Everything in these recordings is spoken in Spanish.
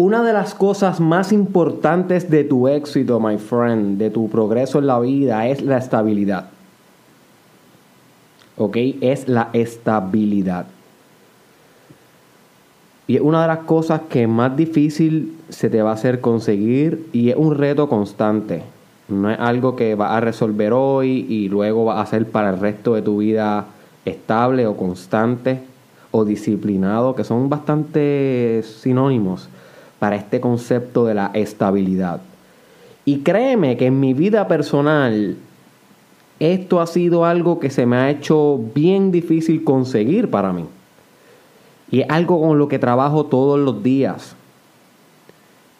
una de las cosas más importantes de tu éxito, my friend, de tu progreso en la vida, es la estabilidad. ¿Ok? Es la estabilidad. Y es una de las cosas que más difícil se te va a hacer conseguir y es un reto constante. No es algo que vas a resolver hoy y luego va a ser para el resto de tu vida estable o constante o disciplinado, que son bastante sinónimos para este concepto de la estabilidad. Y créeme que en mi vida personal esto ha sido algo que se me ha hecho bien difícil conseguir para mí. Y es algo con lo que trabajo todos los días.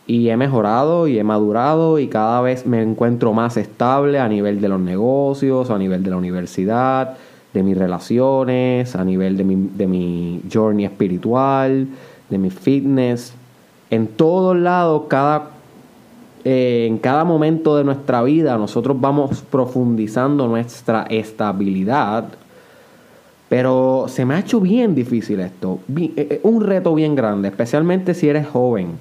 Y he mejorado y he madurado y cada vez me encuentro más estable a nivel de los negocios, a nivel de la universidad, de mis relaciones, a nivel de mi, de mi journey espiritual, de mi fitness. En todos lados, cada, eh, en cada momento de nuestra vida, nosotros vamos profundizando nuestra estabilidad pero se me ha hecho bien difícil esto. Eh, eh, un reto bien grande, especialmente si eres joven.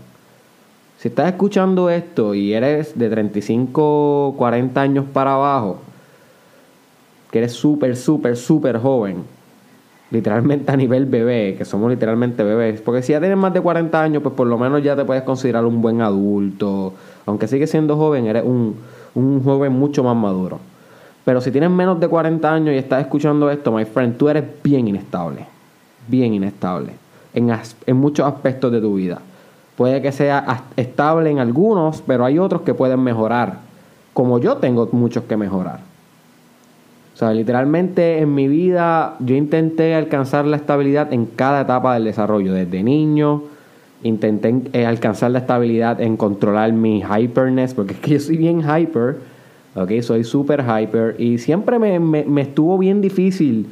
Si estás escuchando esto y eres de 35, 40 años para abajo, que eres súper, súper, súper joven, literalmente a nivel bebé, que somos literalmente bebés, porque si ya tienes más de 40 años, pues por lo menos ya te puedes considerar un buen adulto. Aunque sigues siendo joven, eres un, un joven mucho más maduro. Pero si tienes menos de 40 años y estás escuchando esto, my friend, tú eres bien inestable. Bien inestable. En, en muchos aspectos de tu vida. Puede que sea estable en algunos, pero hay otros que pueden mejorar. Como yo tengo muchos que mejorar. O sea, literalmente en mi vida yo intenté alcanzar la estabilidad en cada etapa del desarrollo. Desde niño, intenté eh, alcanzar la estabilidad en controlar mi hyperness, porque es que yo soy bien hyper Ok, soy súper hyper y siempre me, estuvo bien difícil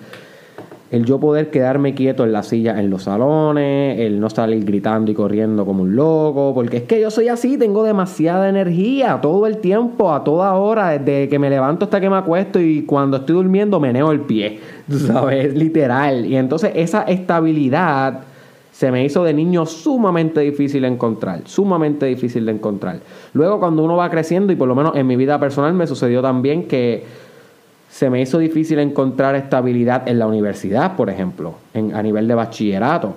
el yo poder quedarme quieto en la silla en los salones, el no salir gritando y corriendo como un loco, porque es que yo soy así, tengo demasiada energía todo el tiempo, a toda hora, desde que me levanto hasta que me acuesto y cuando estoy durmiendo meneo el pie, tú sabes, literal. Y entonces esa estabilidad se me hizo de niño sumamente difícil de encontrar, sumamente difícil de encontrar. Luego cuando uno va creciendo, y por lo menos en mi vida personal me sucedió también que se me hizo difícil encontrar estabilidad en la universidad, por ejemplo, en, a nivel de bachillerato.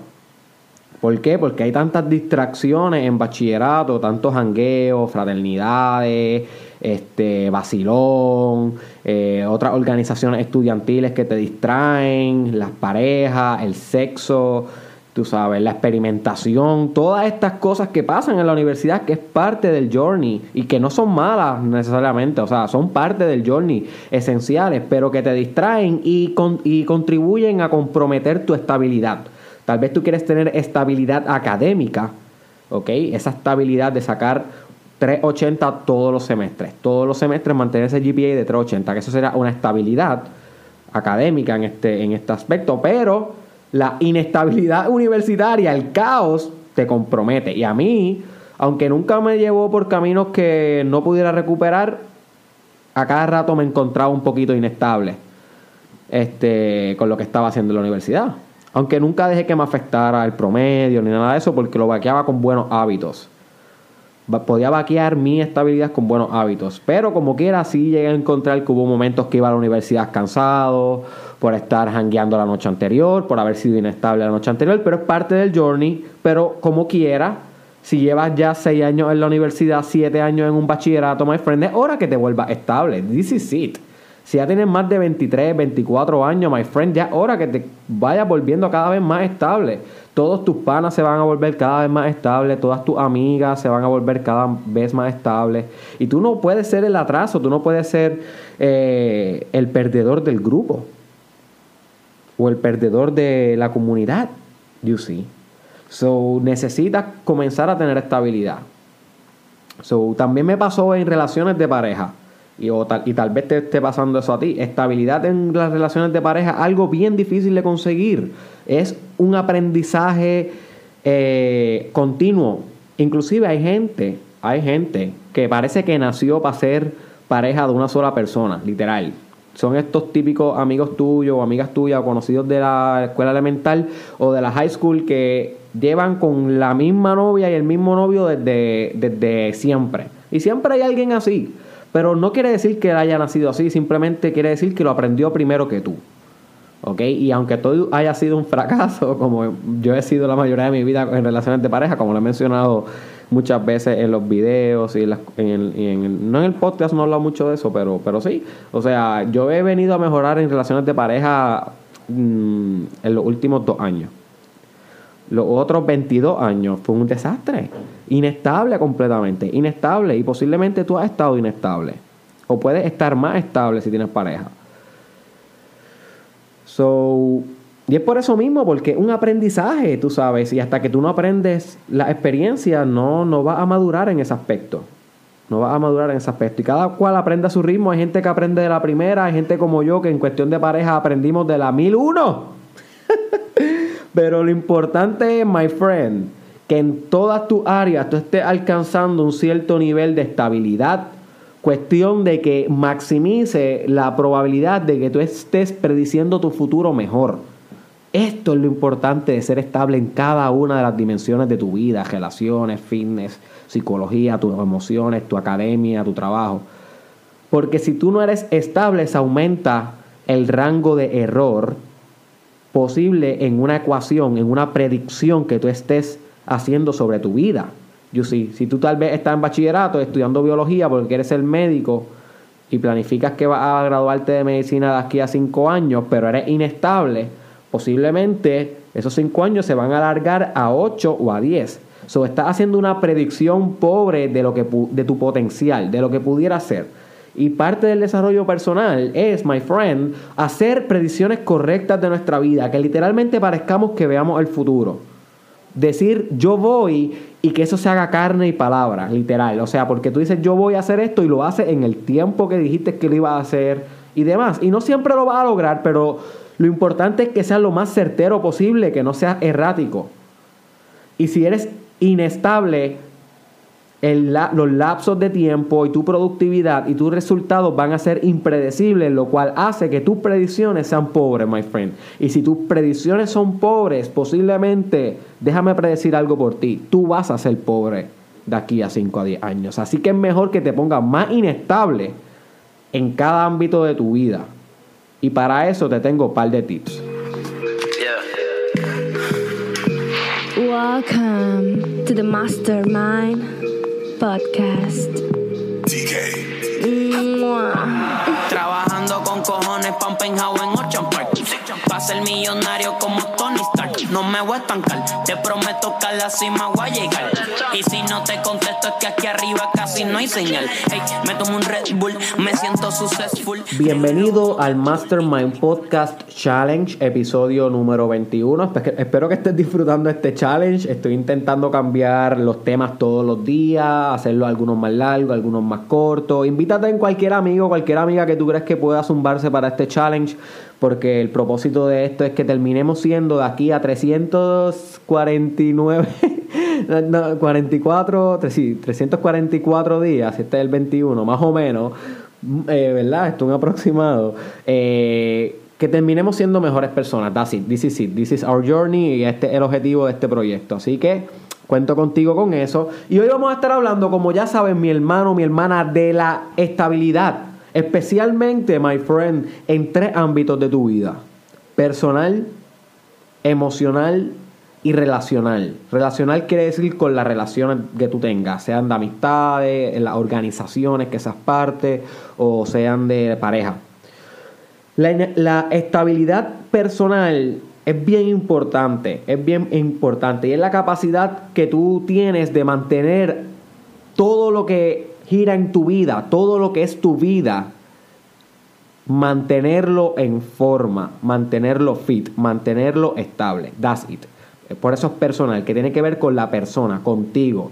¿Por qué? Porque hay tantas distracciones en bachillerato, tantos jangueos, fraternidades, este, vacilón, eh, otras organizaciones estudiantiles que te distraen, las parejas, el sexo tú sabes, la experimentación, todas estas cosas que pasan en la universidad, que es parte del journey y que no son malas necesariamente, o sea, son parte del journey, esenciales, pero que te distraen y, y contribuyen a comprometer tu estabilidad. Tal vez tú quieres tener estabilidad académica, ¿ok? Esa estabilidad de sacar 380 todos los semestres, todos los semestres mantener ese GPA de 380, que eso será una estabilidad académica en este, en este aspecto, pero la inestabilidad universitaria, el caos, te compromete. Y a mí, aunque nunca me llevó por caminos que no pudiera recuperar, a cada rato me encontraba un poquito inestable este, con lo que estaba haciendo en la universidad. Aunque nunca dejé que me afectara el promedio ni nada de eso, porque lo vaqueaba con buenos hábitos. Podía vaquear mi estabilidad con buenos hábitos. Pero como quiera, sí llegué a encontrar que hubo momentos que iba a la universidad cansado por estar hangueando la noche anterior, por haber sido inestable la noche anterior, pero es parte del journey, pero como quiera, si llevas ya 6 años en la universidad, 7 años en un bachillerato, my friend, es hora que te vuelvas estable. This is it. Si ya tienes más de 23, 24 años, my friend, ya es hora que te vayas volviendo cada vez más estable. Todos tus panas se van a volver cada vez más estables, todas tus amigas se van a volver cada vez más estables. Y tú no puedes ser el atraso, tú no puedes ser eh, el perdedor del grupo o el perdedor de la comunidad, you see. So, necesitas comenzar a tener estabilidad. So, también me pasó en relaciones de pareja. Y, tal, y tal vez te esté pasando eso a ti. Estabilidad en las relaciones de pareja, algo bien difícil de conseguir. Es un aprendizaje eh, continuo. Inclusive hay gente, hay gente que parece que nació para ser pareja de una sola persona, literal son estos típicos amigos tuyos o amigas tuyas o conocidos de la escuela elemental o de la high school que llevan con la misma novia y el mismo novio desde, desde siempre. Y siempre hay alguien así. Pero no quiere decir que haya nacido así, simplemente quiere decir que lo aprendió primero que tú. ¿Ok? Y aunque todo haya sido un fracaso, como yo he sido la mayoría de mi vida en relaciones de pareja, como lo he mencionado muchas veces en los videos y en, en, no en el podcast no he hablado mucho de eso, pero, pero sí. O sea, yo he venido a mejorar en relaciones de pareja mm, en los últimos dos años. Los otros 22 años fue un desastre. Inestable completamente. Inestable. Y posiblemente tú has estado inestable. O puedes estar más estable si tienes pareja. So, y es por eso mismo, porque un aprendizaje, tú sabes. Y hasta que tú no aprendes la experiencia, no, no vas a madurar en ese aspecto. No vas a madurar en ese aspecto. Y cada cual aprende a su ritmo. Hay gente que aprende de la primera, hay gente como yo que en cuestión de pareja aprendimos de la 1001. Pero lo importante my friend, que en todas tus áreas tú estés alcanzando un cierto nivel de estabilidad. Cuestión de que maximice la probabilidad de que tú estés prediciendo tu futuro mejor. Esto es lo importante de ser estable en cada una de las dimensiones de tu vida, relaciones, fitness, psicología, tus emociones, tu academia, tu trabajo. Porque si tú no eres estable, se aumenta el rango de error posible en una ecuación, en una predicción que tú estés haciendo sobre tu vida. Yo sí, si tú tal vez estás en bachillerato estudiando biología porque quieres ser médico y planificas que vas a graduarte de medicina de aquí a cinco años, pero eres inestable, posiblemente esos cinco años se van a alargar a ocho o a diez. So, estás haciendo una predicción pobre de, lo que, de tu potencial, de lo que pudiera ser. Y parte del desarrollo personal es, my friend, hacer predicciones correctas de nuestra vida, que literalmente parezcamos que veamos el futuro. Decir yo voy y que eso se haga carne y palabra, literal. O sea, porque tú dices yo voy a hacer esto y lo haces en el tiempo que dijiste que lo iba a hacer y demás. Y no siempre lo vas a lograr, pero lo importante es que sea lo más certero posible, que no sea errático. Y si eres inestable, los lapsos de tiempo y tu productividad y tus resultados van a ser impredecibles, lo cual hace que tus predicciones sean pobres, my friend. Y si tus predicciones son pobres, posiblemente, déjame predecir algo por ti, tú vas a ser pobre de aquí a 5 a 10 años. Así que es mejor que te pongas más inestable en cada ámbito de tu vida. Y para eso te tengo un par de tips. Welcome to the mastermind. Podcast. DK. Trabajando con cojones, Pampenhau en Ocean Park. Pa' ser millonario como No me voy a estancar, te prometo que a la cima voy a llegar. Y si no te contesto es que aquí arriba casi no hay señal. Hey, me tomo un Red Bull, me siento successful. Bienvenido al Mastermind Podcast Challenge, episodio número 21. Espero que estés disfrutando este challenge. Estoy intentando cambiar los temas todos los días, hacerlo algunos más largos, algunos más cortos. Invítate en cualquier amigo, cualquier amiga que tú creas que pueda zumbarse para este challenge porque el propósito de esto es que terminemos siendo de aquí a 349, no, 44, sí, 344 días, este es el 21, más o menos, eh, ¿verdad? Esto es un aproximado. Eh, que terminemos siendo mejores personas. That's it. This is it. This is our journey y este es el objetivo de este proyecto. Así que cuento contigo con eso. Y hoy vamos a estar hablando, como ya saben, mi hermano, mi hermana, de la estabilidad Especialmente, my friend, en tres ámbitos de tu vida. Personal, emocional y relacional. Relacional quiere decir con las relaciones que tú tengas, sean de amistades, en las organizaciones que seas parte o sean de pareja. La, la, estabilidad personal es bien importante, es bien importante y es la capacidad que tú tienes de mantener todo lo que gira en tu vida, todo lo que es tu vida, mantenerlo en forma, mantenerlo fit, mantenerlo estable. That's it. Por eso es personal, que tiene que ver con la persona, contigo.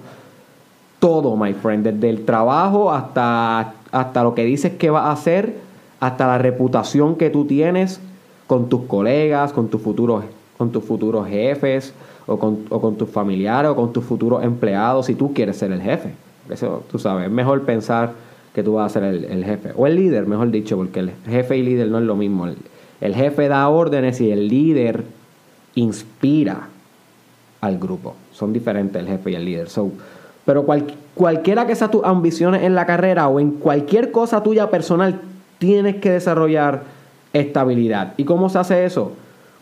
Todo, my friend, desde el trabajo hasta, hasta lo que dices que vas a hacer, hasta la reputación que tú tienes con tus colegas, con tus futuros, con tus futuros jefes, o con, o con tus familiares, o con tus futuros empleados, si tú quieres ser el jefe. Eso, tú sabes, es mejor pensar que tú vas a ser el, jefe. O el líder, mejor dicho, porque el jefe y líder no es lo mismo. El, jefe da órdenes y el líder inspira. al grupo. Son diferentes el jefe y el líder. So, pero cualquiera que sea tus ambiciones en la carrera o en cualquier cosa tuya personal, tienes que desarrollar estabilidad. ¿Y cómo se hace eso?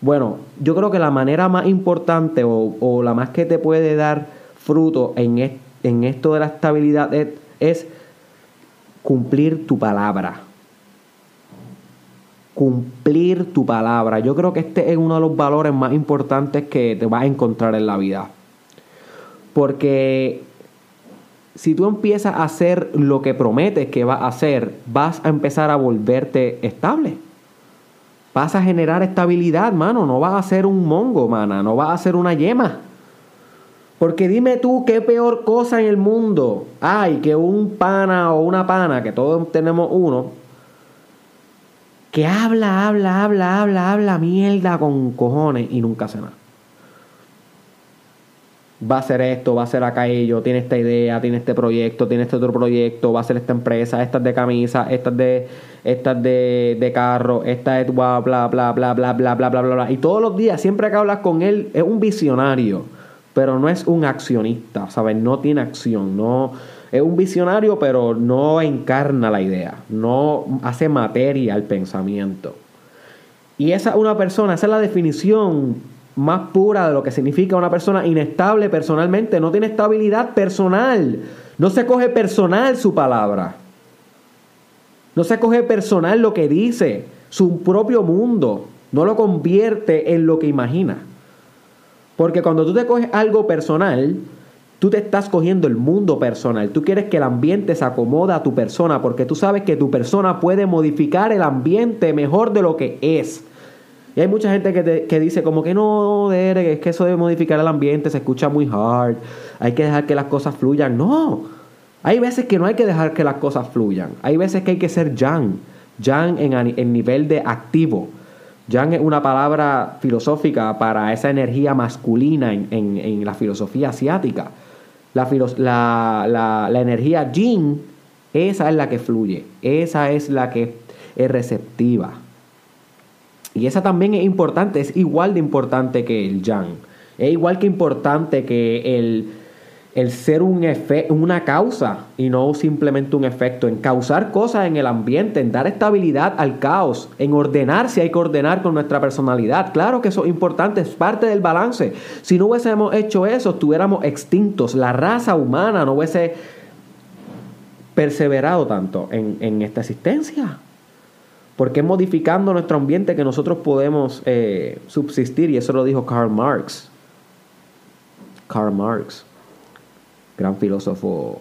Bueno, yo creo que la manera más importante o, la más que te puede dar fruto en, en esto de la estabilidad es cumplir tu palabra cumplir tu palabra. Yo creo que este es uno de los valores más importantes que te vas a encontrar en la vida. Porque si tú empiezas a hacer lo que prometes que vas a hacer, vas a empezar a volverte estable. Vas a generar estabilidad, mano. No vas a ser un mongo, mana. No vas a ser una yema. Porque dime tú qué peor cosa en el mundo hay que un pana o una pana, que todos tenemos uno, que habla, habla, habla, habla, habla mierda con cojones y nunca hace nada. Va a hacer esto, va a hacer aquello, tiene esta idea, tiene este proyecto, tiene este otro proyecto, va a hacer esta empresa, esta es de camisa, esta es de, esta de, de carro, esta es bla, bla, bla, bla, bla, bla, bla, bla, bla, bla. Y todos los días, siempre que hablas con él, es un visionario, pero no es un accionista, ¿sabes? No tiene acción, no es un visionario, pero no encarna la idea, no hace materia al pensamiento. Y esa es una persona, esa es la definición más pura de lo que significa una persona inestable personalmente, no tiene estabilidad personal, no se coge personal su palabra, no se coge personal lo que dice, su propio mundo, no lo convierte en lo que imagina. Porque cuando tú te coges algo personal, Tú te estás cogiendo el mundo personal. Tú quieres que el ambiente se acomoda a tu persona porque tú sabes que tu persona puede modificar el ambiente mejor de lo que es. Y hay mucha gente que, dice como que no, Derek, es que eso de modificar el ambiente se escucha muy hard. Hay que dejar que las cosas fluyan. No. Hay veces que no hay que dejar que las cosas fluyan. Hay veces que hay que ser yang. Yang en, en nivel de activo. Yang es una palabra filosófica para esa energía masculina en, en la filosofía asiática. La, la, energía yin, esa es la que fluye, esa es la que es receptiva. Y esa también es importante, es igual de importante que el yang. Es igual que importante que el, el ser un una causa y no simplemente un efecto, en causar cosas en el ambiente, en dar estabilidad al caos, en ordenar si hay que ordenar con nuestra personalidad. Claro que eso es importante, es parte del balance. Si no hubiésemos hecho eso, estuviéramos extintos, la raza humana no hubiese perseverado tanto en, esta existencia. Porque es modificando nuestro ambiente que nosotros podemos eh, subsistir, y eso lo dijo Karl Marx. Karl Marx gran filósofo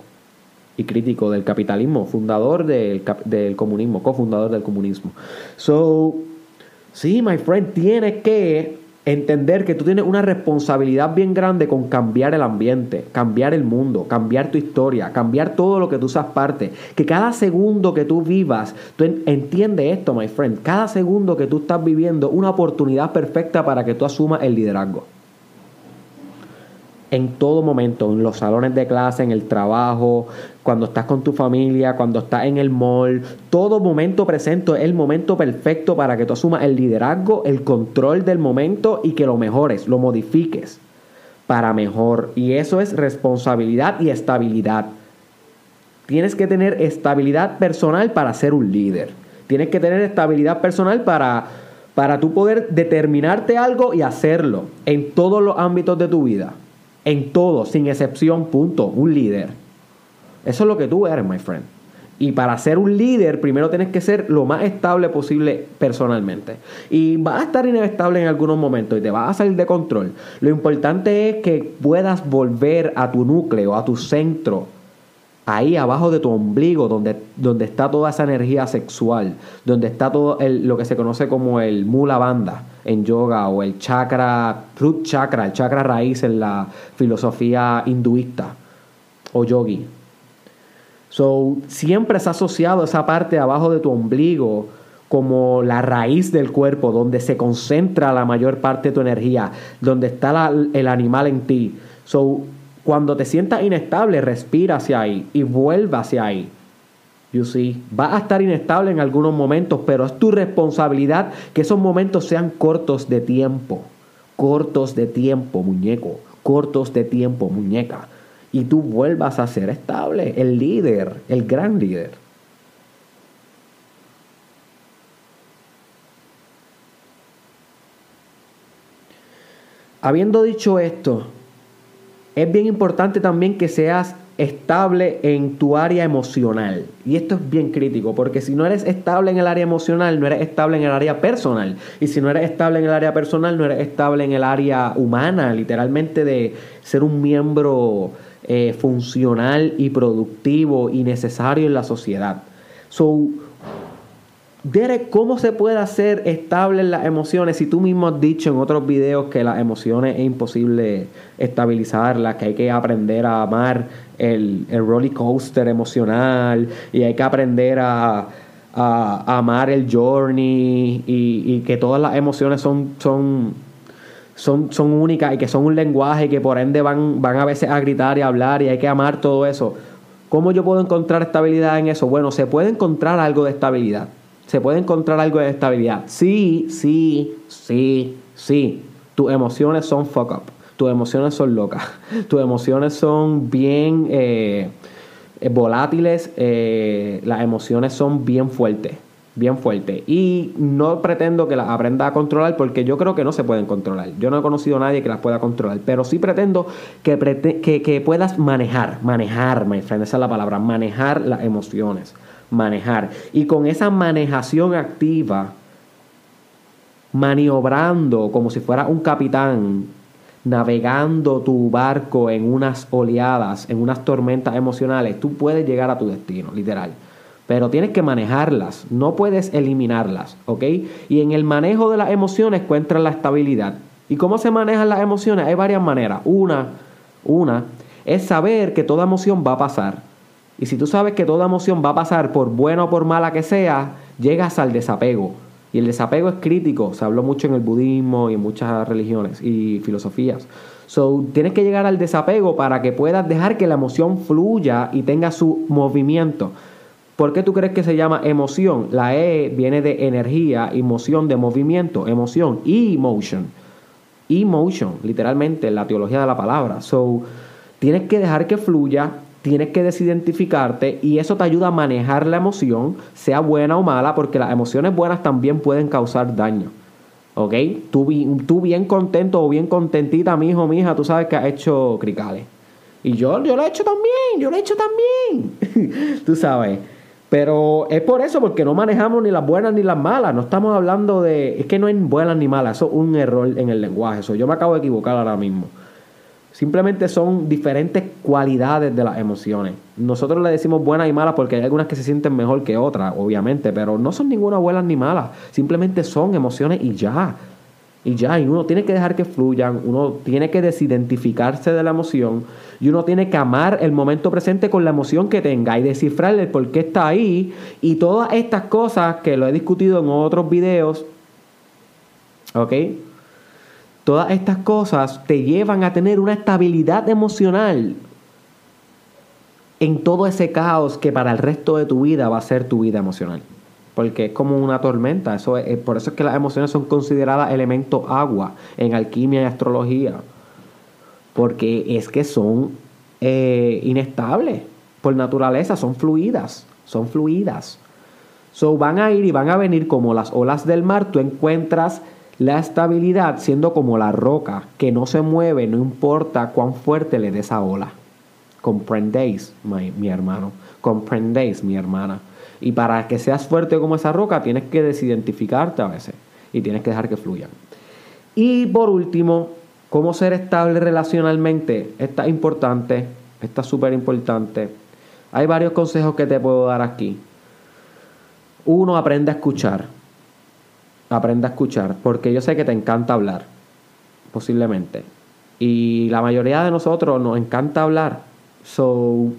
y crítico del capitalismo, fundador del, del comunismo, cofundador del comunismo. So, sí, my friend, tienes que entender que tú tienes una responsabilidad bien grande con cambiar el ambiente, cambiar el mundo, cambiar tu historia, cambiar todo lo que tú seas parte. Que cada segundo que tú vivas, tú entiendes esto, my friend, cada segundo que tú estás viviendo, una oportunidad perfecta para que tú asumas el liderazgo en todo momento, en los salones de clase, en el trabajo, cuando estás con tu familia, cuando estás en el mall, todo momento presente es el momento perfecto para que tú asumas el liderazgo, el control del momento y que lo mejores, lo modifiques para mejor. Y eso es responsabilidad y estabilidad. Tienes que tener estabilidad personal para ser un líder. Tienes que tener estabilidad personal para, para tú poder determinarte algo y hacerlo en todos los ámbitos de tu vida en todo, sin excepción, punto, un líder. Eso es lo que tú eres, my friend. Y para ser un líder, primero tienes que ser lo más estable posible personalmente. Y vas a estar inestable en algunos momentos y te vas a salir de control. Lo importante es que puedas volver a tu núcleo, a tu centro, ahí abajo de tu ombligo, donde, donde está toda esa energía sexual, donde está todo lo que se conoce como el mula banda en yoga o el chakra, root chakra, el chakra raíz en la filosofía hinduista o yogi. So, siempre se ha asociado esa parte abajo de tu ombligo como la raíz del cuerpo, donde se concentra la mayor parte de tu energía, donde está el animal en ti. So, cuando te sientas inestable, respira hacia ahí y vuelva hacia ahí. You see, vas a estar inestable en algunos momentos, pero es tu responsabilidad que esos momentos sean cortos de tiempo. Cortos de tiempo, muñeco. cortos de tiempo, muñeca, y tú vuelvas a ser estable, el líder, el gran líder. Habiendo dicho esto, es bien importante también que seas estable en tu área emocional. Y esto es bien crítico, porque si no eres estable en el área emocional, no eres estable en el área personal. Y si no eres estable en el área personal, no eres estable en el área humana, literalmente de ser un miembro eh, funcional y productivo y necesario en la sociedad. So, Derek, ¿cómo se puede hacer estable las emociones? Si tú mismo has dicho en otros videos que las emociones es imposible estabilizarlas, que hay que aprender a amar el, el roller coaster emocional y hay que aprender a, amar el journey y, que todas las emociones son, son, son, son únicas y que son un lenguaje y que por ende van, van a veces a gritar y a hablar y hay que amar todo eso. ¿Cómo yo puedo encontrar estabilidad en eso? Bueno, se puede encontrar algo de estabilidad se puede encontrar algo de estabilidad. Sí, sí, sí, sí. Tus emociones son fuck up. Tus emociones son locas. Tus emociones son bien eh, eh, volátiles. Eh, las emociones son bien fuertes. Bien fuertes. Y no pretendo que las aprenda a controlar porque yo creo que no se pueden controlar. Yo no he conocido a nadie que las pueda controlar. Pero sí pretendo que, que, que puedas manejar. Manejar, my friend. Esa es la palabra. Manejar las emociones manejar. Y con esa manejación activa, maniobrando como si fuera un capitán, navegando tu barco en unas oleadas, en unas tormentas emocionales, tú puedes llegar a tu destino, literal. Pero tienes que manejarlas, no puedes eliminarlas, ¿ok? Y en el manejo de las emociones encuentras la estabilidad. ¿Y cómo se manejan las emociones? Hay varias maneras. Una, una es saber que toda emoción va a pasar. Y si tú sabes que toda emoción va a pasar por buena o por mala que sea, llegas al desapego. Y el desapego es crítico, se habló mucho en el budismo y en muchas religiones y filosofías. So, tienes que llegar al desapego para que puedas dejar que la emoción fluya y tenga su movimiento. ¿Por qué tú crees que se llama emoción? La E viene de energía, emoción de movimiento, emoción, emotion. Emotion, literalmente, la teología de la palabra. So, tienes que dejar que fluya, tienes que desidentificarte y eso te ayuda a manejar la emoción, sea buena o mala, porque las emociones buenas también pueden causar daño. ¿Ok? Tú, bien contento o bien contentita, mi hijo, mi hija, tú sabes que has hecho cricales. Y yo, yo lo he hecho también, yo lo he hecho también. tú sabes. Pero es por eso, porque no manejamos ni las buenas ni las malas. No estamos hablando de. Es que no hay buenas ni malas. Eso es un error en el lenguaje. Eso yo me acabo de equivocar ahora mismo. Simplemente son diferentes cualidades de las emociones. Nosotros le decimos buenas y malas porque hay algunas que se sienten mejor que otras, obviamente, pero no son ninguna buenas ni malas. Simplemente son emociones y ya. Y ya, y uno tiene que dejar que fluyan, uno tiene que desidentificarse de la emoción y uno tiene que amar el momento presente con la emoción que tenga y descifrarle por qué está ahí. Y todas estas cosas que lo he discutido en otros videos, ¿ok? Todas estas cosas te llevan a tener una estabilidad emocional en todo ese caos que para el resto de tu vida va a ser tu vida emocional. Porque es como una tormenta. Eso es, por eso es que las emociones son consideradas elementos agua en alquimia y astrología. Porque es que son eh, inestables por naturaleza, son fluidas. Son fluidas. So van a ir y van a venir como las olas del mar. Tú encuentras la estabilidad siendo como la roca que no se mueve, no importa cuán fuerte le des esa ola. Comprendéis, mi, hermano. Comprendéis, mi hermana. Y para que seas fuerte como esa roca, tienes que desidentificarte a veces. Y tienes que dejar que fluyan. Y por último, cómo ser estable relacionalmente. Esta es importante. Esta es súper importante. Hay varios consejos que te puedo dar aquí. Uno, aprende a escuchar aprenda a escuchar, porque yo sé que te encanta hablar, posiblemente. Y la mayoría de nosotros nos encanta hablar. So,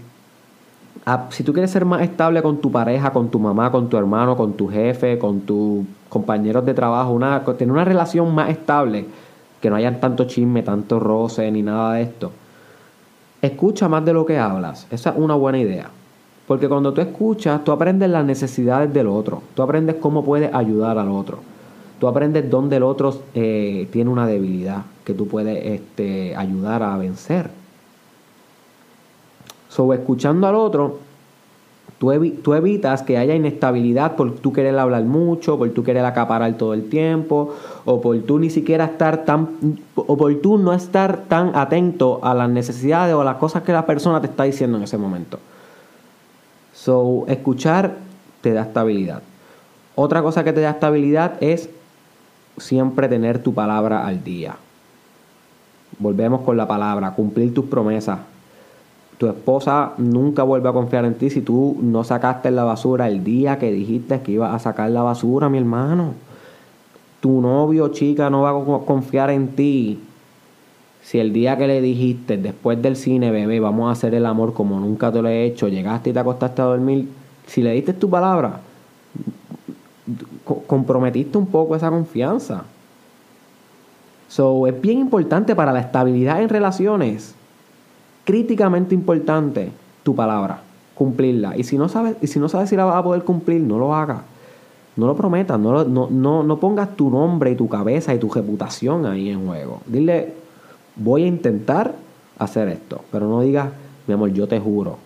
si tú quieres ser más estable con tu pareja, con tu mamá, con tu hermano, con tu jefe, con tus compañeros de trabajo, una, tener una relación más estable, que no haya tanto chisme, tanto roce, ni nada de esto. Escucha más de lo que hablas. Esa es una buena idea. Porque cuando tú escuchas, tú aprendes las necesidades del otro. Tú aprendes cómo puedes ayudar al otro. Tú aprendes dónde el otro eh, tiene una debilidad que tú puedes este, ayudar a vencer. So, escuchando al otro, tú, evitas que haya inestabilidad por tú querer hablar mucho, por tú querer acaparar todo el tiempo, o por tú ni siquiera estar tan, o por tú no estar tan atento a las necesidades o a las cosas que la persona te está diciendo en ese momento. So, escuchar te da estabilidad. Otra cosa que te da estabilidad es siempre tener tu palabra al día. Volvemos con la palabra, cumplir tus promesas. Tu esposa nunca vuelve a confiar en ti si tú no sacaste la basura el día que dijiste que ibas a sacar la basura, mi hermano. Tu novio, chica, no va a confiar en ti si el día que le dijiste, después del cine, bebé, vamos a hacer el amor como nunca te lo he hecho, llegaste y te acostaste a dormir, si le diste tu palabra, comprometiste un poco esa confianza. So, es bien importante para la estabilidad en relaciones, críticamente importante, tu palabra, cumplirla. Y si no sabes, y si no sabes si la vas a poder cumplir, no lo hagas. No lo prometas, no, no, no, no pongas tu nombre y tu cabeza y tu reputación ahí en juego. Dile, voy a intentar hacer esto, pero no digas, mi amor, yo te juro,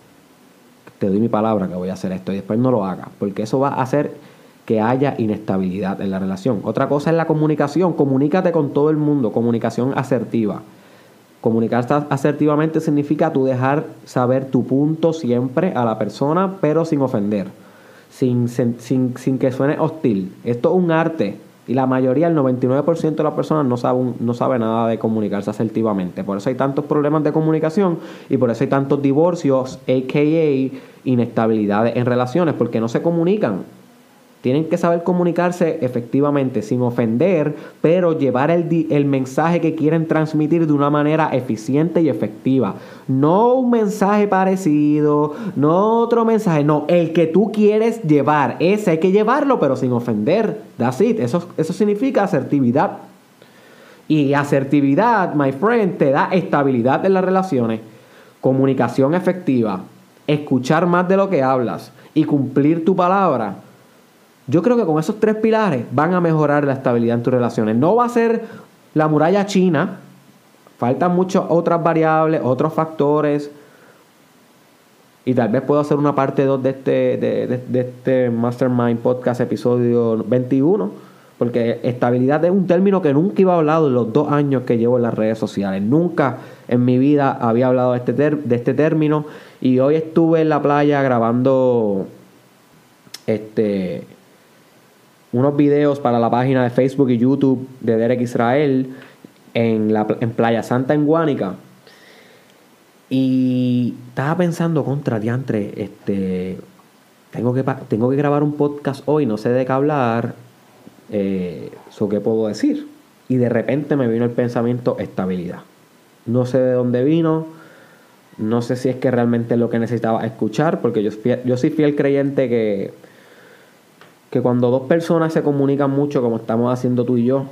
te doy mi palabra que voy a hacer esto y después no lo hagas, porque eso va a hacer que haya inestabilidad en la relación. Otra cosa es la comunicación. Comunícate con todo el mundo. Comunicación asertiva. Comunicarse asertivamente significa tú dejar saber tu punto siempre a la persona, pero sin ofender, sin, sin, sin que suene hostil. Esto es un arte y la mayoría, el 99% de las personas no sabe, no sabe nada de comunicarse asertivamente. Por eso hay tantos problemas de comunicación y por eso hay tantos divorcios, a.k.a. inestabilidades en relaciones, porque no se comunican. Tienen que saber comunicarse efectivamente, sin ofender, pero llevar el, el, mensaje que quieren transmitir de una manera eficiente y efectiva. No un mensaje parecido, no otro mensaje, no, el que tú quieres llevar. Ese hay que llevarlo, pero sin ofender. That's it. Eso, eso significa asertividad. Y asertividad, my friend, te da estabilidad en las relaciones, comunicación efectiva, escuchar más de lo que hablas y cumplir tu palabra yo creo que con esos tres pilares van a mejorar la estabilidad en tus relaciones. No va a ser la muralla china, faltan muchas otras variables, otros factores. Y tal vez puedo hacer una parte 2 de este, de, de este Mastermind Podcast episodio 21. Porque estabilidad es un término que nunca iba a hablar en los dos años que llevo en las redes sociales. Nunca en mi vida había hablado de este, de este término. Y hoy estuve en la playa grabando este unos videos para la página de Facebook y YouTube de Derek Israel en, la, en Playa Santa en Guánica. Y estaba pensando contra diantre, este, tengo que, tengo que grabar un podcast hoy, no sé de qué hablar, eh, qué puedo decir. Y de repente me vino el pensamiento estabilidad. No sé de dónde vino, no sé si es que realmente es lo que necesitaba escuchar, porque yo, yo soy fiel creyente que que cuando dos personas se comunican mucho, como estamos haciendo tú y yo,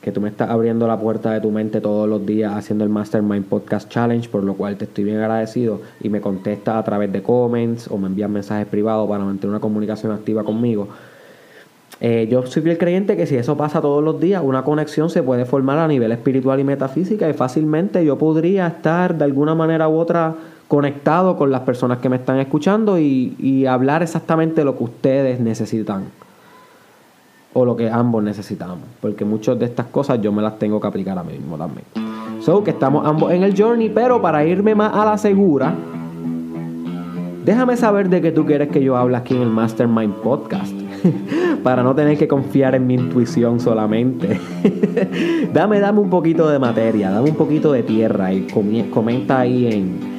que tú me estás abriendo la puerta de tu mente todos los días haciendo el Mastermind Podcast Challenge, por lo cual te estoy bien agradecido y me contestas a través de comments o me envías mensajes privados para mantener una comunicación activa conmigo. Eh, yo soy fiel creyente que si eso pasa todos los días, una conexión se puede formar a nivel espiritual y metafísica y fácilmente yo podría estar de alguna manera u otra conectado con las personas que me están escuchando y, hablar exactamente lo que ustedes necesitan o lo que ambos necesitamos, porque muchas de estas cosas yo me las tengo que aplicar a mí mismo también. So que estamos ambos en el journey, pero para irme más a la segura, déjame saber de qué tú quieres que yo hable aquí en el Mastermind Podcast. para no tener que confiar en mi intuición solamente. dame, dame un poquito de materia, dame un poquito de tierra y comenta ahí en,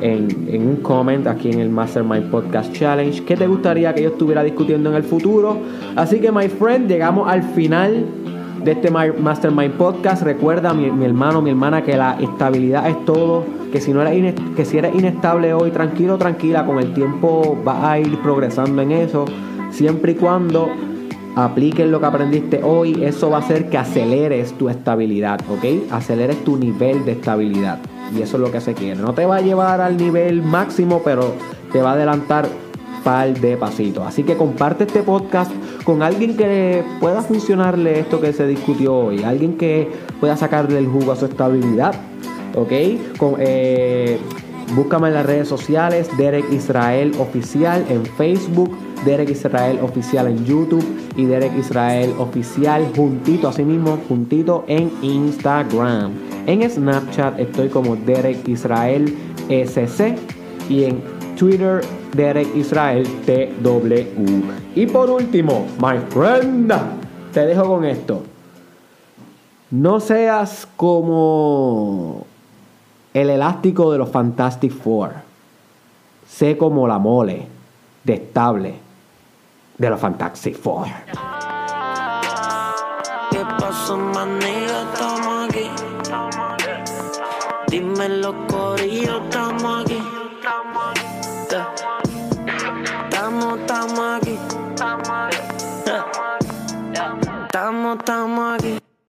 en, un comment aquí en el Mastermind Podcast Challenge. ¿Qué te gustaría que yo estuviera discutiendo en el futuro? Así que, my friend, llegamos al final de este Mastermind Podcast. Recuerda, mi, hermano, mi hermana, que la estabilidad es todo. Que si, no eres que si eres inestable hoy, tranquilo, tranquila, con el tiempo vas a ir progresando en eso. Siempre y cuando apliques lo que aprendiste hoy, eso va a hacer que aceleres tu estabilidad, ¿ok? Aceleres tu nivel de estabilidad. Y eso es lo que se quiere. No te va a llevar al nivel máximo, pero te va a adelantar par de pasitos. Así que comparte este podcast con alguien que pueda funcionarle esto que se discutió hoy, alguien que pueda sacarle el jugo a su estabilidad. ¿Ok? Con, eh, búscame en las redes sociales, Derek Israel Oficial en Facebook, Derek Israel Oficial en YouTube y Derek Israel Oficial juntito, así mismo, juntito en Instagram. En Snapchat estoy como Derek Israel SC y en Twitter Derek Israel TW. Y por último, my friend, te dejo con esto. No seas como el elástico de los Fantastic Four. Sé como la mole de estable de la Fantastic Four. Pasó. Estamos aquí. Dime aquí. Aquí.